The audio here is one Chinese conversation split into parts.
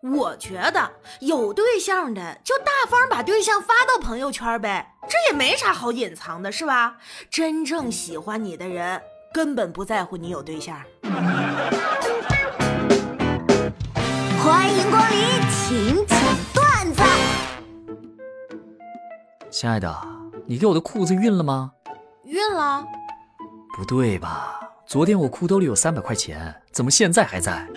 我觉得有对象的就大方把对象发到朋友圈呗，这也没啥好隐藏的，是吧？真正喜欢你的人根本不在乎你有对象。欢迎光临，请讲段子。亲爱的，你给我的裤子熨了吗？熨了。不对吧？昨天我裤兜里有三百块钱，怎么现在还在？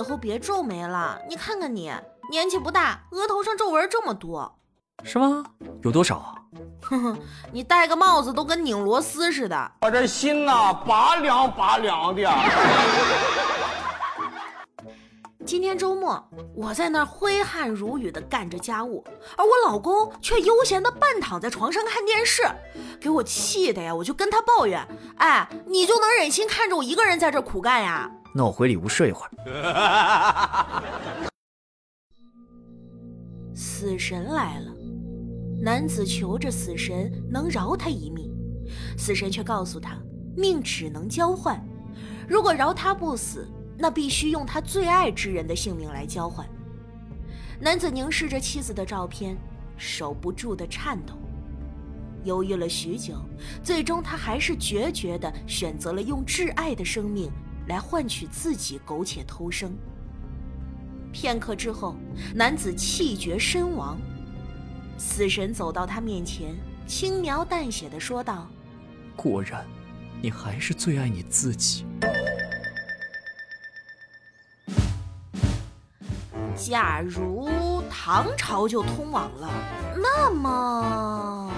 以后别皱眉了，你看看你，年纪不大，额头上皱纹这么多，是吗？有多少啊？哼哼，你戴个帽子都跟拧螺丝似的，我这心呐拔凉拔凉的。今天周末，我在那儿挥汗如雨的干着家务，而我老公却悠闲的半躺在床上看电视，给我气的呀！我就跟他抱怨：“哎，你就能忍心看着我一个人在这苦干呀？”那我回里屋睡一会儿。死神来了，男子求着死神能饶他一命，死神却告诉他，命只能交换，如果饶他不死，那必须用他最爱之人的性命来交换。男子凝视着妻子的照片，手不住的颤抖，犹豫了许久，最终他还是决绝的选择了用挚爱的生命。来换取自己苟且偷生。片刻之后，男子气绝身亡。死神走到他面前，轻描淡写的说道：“果然，你还是最爱你自己。”假如唐朝就通往了，那么……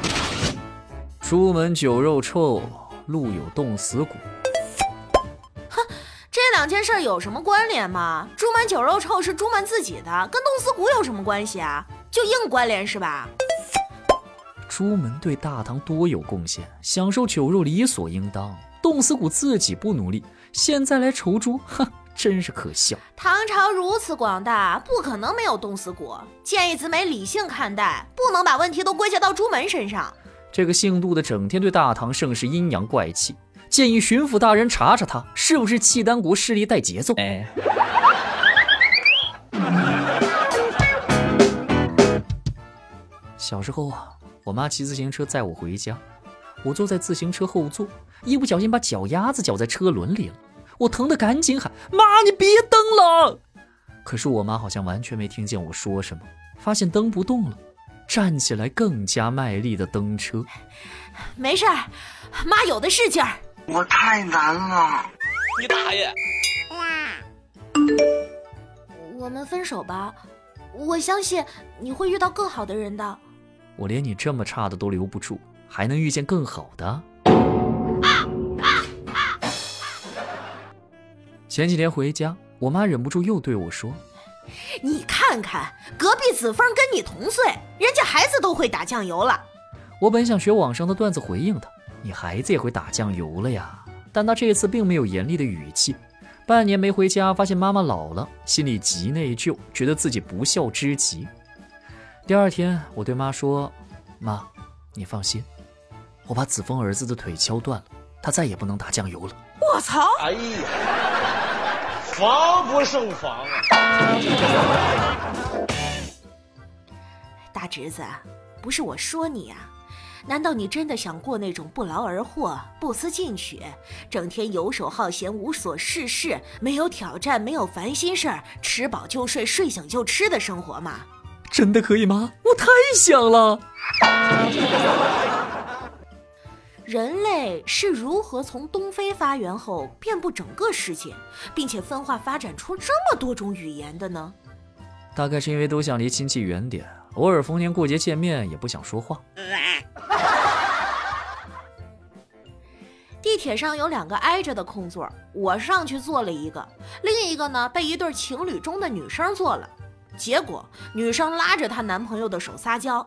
朱门酒肉臭，路有冻死骨。两件事有什么关联吗？朱门酒肉臭是朱门自己的，跟冻死骨有什么关系啊？就硬关联是吧？朱门对大唐多有贡献，享受酒肉理所应当。冻死骨自己不努力，现在来仇朱，哼，真是可笑。唐朝如此广大，不可能没有冻死骨。建议子美理性看待，不能把问题都归结到朱门身上。这个姓杜的整天对大唐盛世阴阳怪气。建议巡抚大人查查他是不是契丹国势力带节奏。哎，小时候啊，我妈骑自行车载我回家，我坐在自行车后座，一不小心把脚丫子绞在车轮里了，我疼得赶紧喊：“妈，你别蹬了！”可是我妈好像完全没听见我说什么，发现蹬不动了，站起来更加卖力的蹬车。没事儿，妈有的是劲儿。我太难了，你大爷！我们分手吧，我相信你会遇到更好的人的。我连你这么差的都留不住，还能遇见更好的？前几天回家，我妈忍不住又对我说：“你看看隔壁子枫跟你同岁，人家孩子都会打酱油了。”我本想学网上的段子回应他。你孩子也会打酱油了呀？但他这次并没有严厉的语气。半年没回家，发现妈妈老了，心里极内疚，觉得自己不孝之极。第二天，我对妈说：“妈，你放心，我把子枫儿子的腿敲断了，他再也不能打酱油了。”我操！哎呀，防不胜防啊！大侄子，不是我说你呀。难道你真的想过那种不劳而获、不思进取、整天游手好闲、无所事事、没有挑战、没有烦心事儿、吃饱就睡、睡醒就吃的生活吗？真的可以吗？我太想了。人类是如何从东非发源后遍布整个世界，并且分化发展出这么多种语言的呢？大概是因为都想离亲戚远点，偶尔逢年过节见面也不想说话。铁上有两个挨着的空座，我上去坐了一个，另一个呢被一对情侣中的女生坐了。结果女生拉着她男朋友的手撒娇：“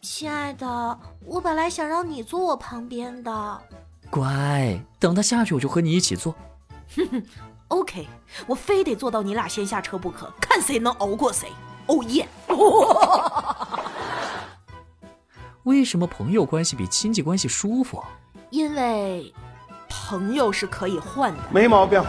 亲爱的，我本来想让你坐我旁边的。”乖，等他下去我就和你一起坐。哼哼，OK，我非得坐到你俩先下车不可，看谁能熬过谁。哦耶！为什么朋友关系比亲戚关系舒服？因为。朋友是可以换的，没毛病。